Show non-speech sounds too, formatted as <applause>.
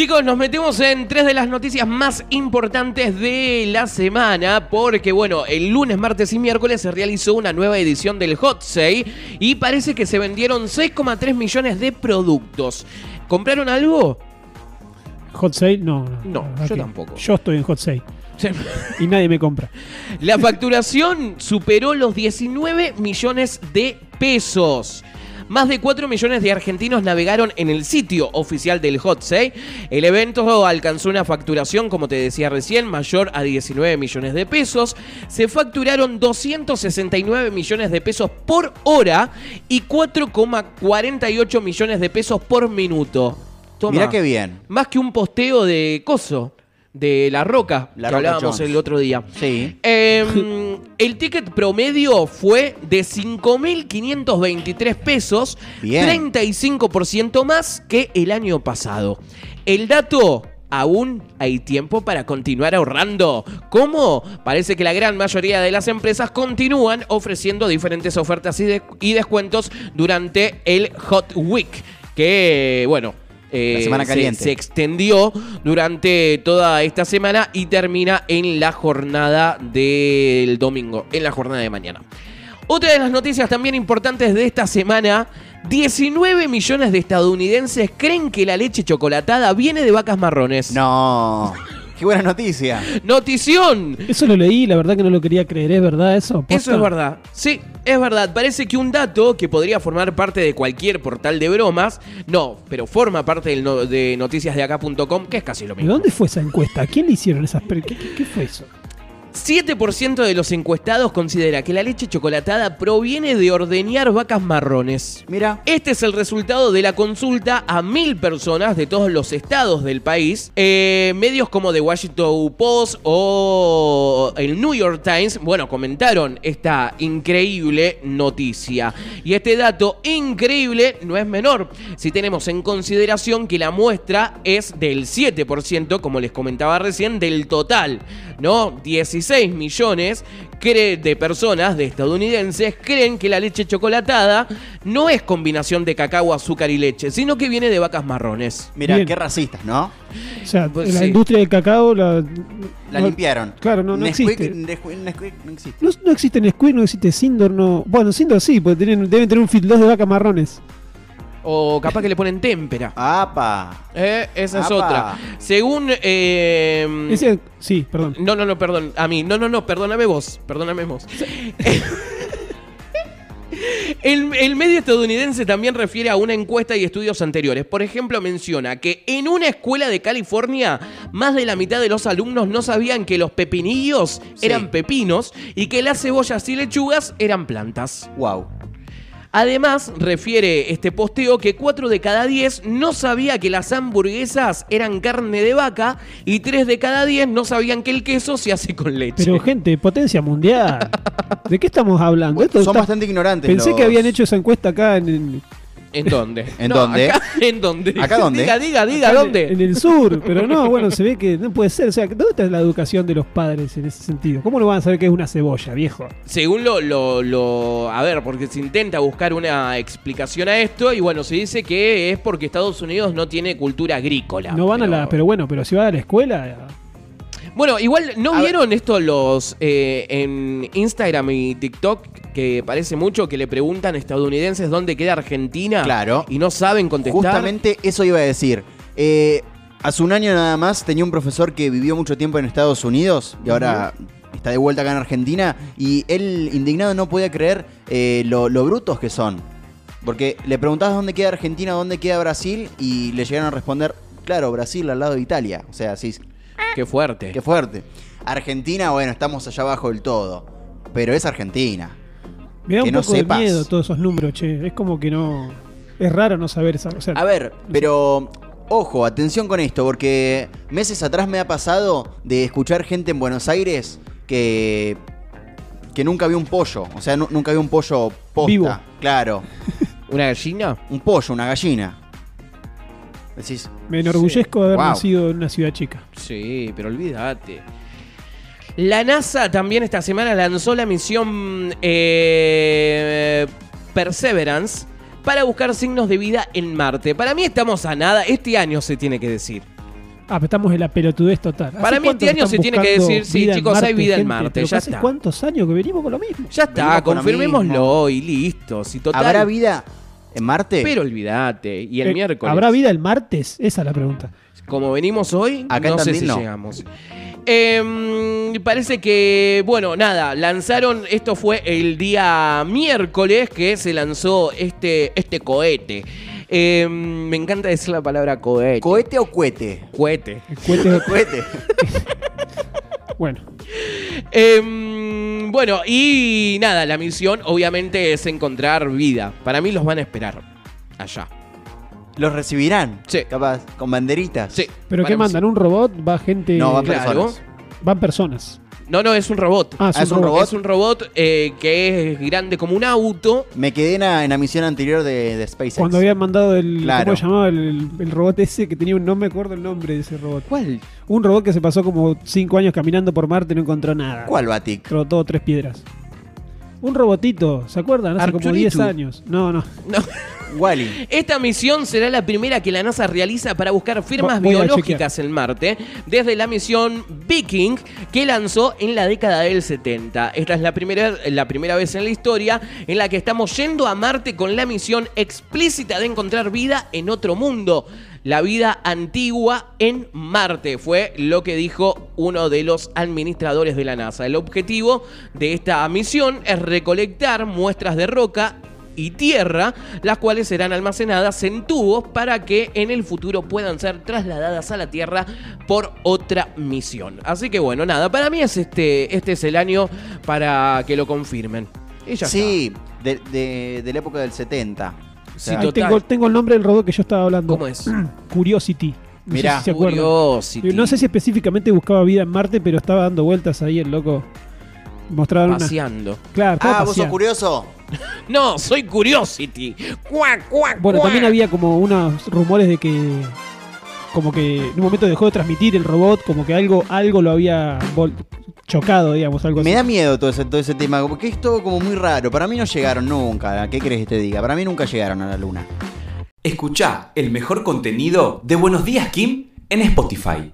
Chicos, nos metemos en tres de las noticias más importantes de la semana porque, bueno, el lunes, martes y miércoles se realizó una nueva edición del Hot Sale y parece que se vendieron 6,3 millones de productos. ¿Compraron algo? Hot Sale, no. No, yo tampoco. Yo estoy en Hot Sale y nadie me compra. <laughs> La facturación superó los 19 millones de pesos. Más de 4 millones de argentinos navegaron en el sitio oficial del Hot Sale. El evento alcanzó una facturación, como te decía recién, mayor a 19 millones de pesos. Se facturaron 269 millones de pesos por hora y 4,48 millones de pesos por minuto. Toma. Mirá qué bien. Más que un posteo de coso, de La Roca, La que hablábamos Jones. el otro día. Sí. Eh, <laughs> el ticket promedio fue de 5.523 pesos, Bien. 35% más que el año pasado. El dato... Aún hay tiempo para continuar ahorrando. ¿Cómo? Parece que la gran mayoría de las empresas continúan ofreciendo diferentes ofertas y, de- y descuentos durante el Hot Week. Que, bueno, eh, La semana se- caliente. se extendió durante toda esta semana y termina en la jornada del domingo, en la jornada de mañana. Otra de las noticias también importantes de esta semana, 19 millones de estadounidenses creen que la leche chocolatada viene de vacas marrones. No. <laughs> Qué buena noticia. Notición. Eso lo leí, la verdad que no lo quería creer, ¿es verdad eso? ¿Posta? Eso es verdad. Sí, es verdad. Parece que un dato que podría formar parte de cualquier portal de bromas, no, pero forma parte del no- de noticiasdeacá.com, que es casi lo ¿De mismo. dónde fue esa encuesta? ¿A quién le hicieron esas... ¿Qué, qué- qué fue eso? 7% de los encuestados considera que la leche chocolatada proviene de ordeñar vacas marrones. Mira. Este es el resultado de la consulta a mil personas de todos los estados del país. Eh, medios como The Washington Post o el New York Times, bueno, comentaron esta increíble noticia. Y este dato increíble no es menor si tenemos en consideración que la muestra es del 7%, como les comentaba recién, del total, ¿no? 16 millones cre- de personas, de estadounidenses, creen que la leche chocolatada no es combinación de cacao, azúcar y leche, sino que viene de vacas marrones. Mira, qué racistas, ¿no? O sea, Pues la sí. industria del cacao la... La no- limpiaron. Claro, no, no Nesquik- existe. Nesquik- Nesquik no existe. No, no existe Nesquik, no existe Sindor, no... Bueno, Sindor sí, porque tienen- deben tener un fit 2 de vaca marrones. O capaz que le ponen témpera. <laughs> ¡Apa! Eh, esa es Apa. otra. Según... eh, Ese- sí, perdón. No, no, no, perdón. A mí. No, no, no, perdóname vos. Perdóname vos. <laughs> El, el medio estadounidense también refiere a una encuesta y estudios anteriores. Por ejemplo, menciona que en una escuela de California, más de la mitad de los alumnos no sabían que los pepinillos Sí. eran pepinos y que las cebollas y lechugas eran plantas. Wow. Además, refiere este posteo que 4 de cada 10 no sabía que las hamburguesas eran carne de vaca y 3 de cada 10 no sabían que el queso se hace con leche. Pero gente, potencia mundial. ¿De qué estamos hablando? Esto Son está- bastante ignorantes. Pensé los- que habían hecho esa encuesta acá en, en- ¿En dónde? <laughs> ¿En No, dónde? acá- <laughs> ¿En dónde? ¿Acá dónde? Diga, diga, diga, acá ¿dónde? En el sur, pero no, bueno, se ve que no puede ser. O sea, ¿dónde está la educación de los padres en ese sentido? ¿Cómo no van a saber que es una cebolla, viejo? Según lo, lo, lo- A ver, porque se intenta buscar una explicación a esto y bueno, se dice que es porque Estados Unidos no tiene cultura agrícola. No van a la. Pero bueno, pero si va a la escuela. Bueno, igual, ¿no A vieron esto los eh, en Instagram y TikTok? Que parece mucho que le preguntan a estadounidenses dónde queda Argentina. Claro. Y no saben contestar. Justamente eso iba a decir. Eh, hace un año nada más tenía un profesor que vivió mucho tiempo en Estados Unidos y ahora está de vuelta acá en Argentina y él indignado no podía creer eh, lo, lo brutos que son. Porque le preguntabas dónde queda Argentina, dónde queda Brasil y le llegaron a responder, claro, Brasil al lado de Italia. O sea, sí, Qué fuerte. qué fuerte. Argentina, bueno, estamos allá abajo del todo. Pero es Argentina. Me da Que un no sepas. de miedo todos esos números, che. Es como que no. Es raro no saber esa. O sea, A ver, pero ojo, atención con esto, porque meses atrás me ha pasado de escuchar gente en Buenos Aires que que nunca vio un pollo, o sea, nu- nunca vio un pollo posta. Vivo. Claro, <laughs> ¿Una gallina? un pollo, una gallina. Decís, me enorgullezco de haber Wow. nacido en una ciudad chica. Sí, pero olvídate. La NASA también esta semana lanzó la misión eh, Perseverance para buscar signos de vida en Marte. Para mí estamos a nada, este año se tiene que decir. Ah, pero estamos en la pelotudez total. Para ¿Hace mí este año se tiene que decir, sí, chicos, hay vida en? Marte, ya ¿Hace está. cuántos años que venimos con lo mismo? Ya está, con confirmémoslo y listo. Si total. ¿Habrá vida en Marte? Pero olvídate. Y el Eh, miércoles. ¿Habrá vida el martes? Esa es la pregunta. Como venimos hoy, Acá no sé si no. llegamos. Em, parece que, bueno, nada, lanzaron, esto fue el día miércoles que se lanzó este, este cohete. Em, me encanta decir la palabra cohete. ¿Cohete o cohete? cohete. Cohete- Cohete. <laughs> bueno, Em, bueno, y nada, la misión obviamente es encontrar vida. Para mí los van a esperar allá. ¿Los recibirán? Sí. Capaz, con banderitas. Sí. ¿pero qué mandan? ¿Un robot? ¿Va gente? No, van Claro. personas. Van personas. No, no, es un robot. Ah, es Ah, un es un robot. robot. Es un robot eh, que es grande como un auto. Me quedé en la, en la misión anterior de, de SpaceX. Cuando habían mandado el. Claro. ¿Cómo se llamaba el, el robot ese que tenía un no me acuerdo el nombre de ese robot? ¿Cuál? Un robot que se pasó como cinco años caminando por Marte y no encontró nada. ¿Cuál, Batik? Trotó tres piedras. Un robotito, ¿se acuerdan? Hace como Arturito. 10 años. No, no. No. Wally. <laughs> Esta misión será la primera que la NASA realiza para buscar firmas voy biológicas en Marte desde la misión Viking que lanzó en la década del 70. Esta es la primera, la primera vez en la historia en la que estamos yendo a Marte con la misión explícita de encontrar vida en otro mundo. La vida antigua en Marte fue lo que dijo uno de los administradores de la NASA. El objetivo de esta misión es recolectar muestras de roca y tierra, las cuales serán almacenadas en tubos para que en el futuro puedan ser trasladadas a la Tierra por otra misión. Así que bueno, nada, para mí es este, este es el año para que lo confirmen. Y ya Sí, de, de- de la época del 70. O Sí, sea, Ahí total. tengo, tengo el nombre del robot que yo estaba hablando. ¿Cómo es? <clears throat> Curiosity. No Mirá, sé si se acuerdan. Curiosity. No sé si específicamente buscaba vida en Marte, pero estaba dando vueltas ahí el loco. Mostraban una. Paseando. Claro, estaba ah, vos sos paseando. curioso. <laughs> No, soy Curiosity. Cuac, cuac, Bueno, cuac. también había como unos rumores de que. Como que en un momento dejó de transmitir el robot, como que algo, algo lo había vol- chocado, digamos, algo Me así. da miedo todo ese, todo ese tema, porque es todo como muy raro. Para mí no llegaron nunca. ¿Qué crees que te diga? Para mí nunca llegaron a la luna. Escucha el mejor contenido de Buenos Días Kim en Spotify.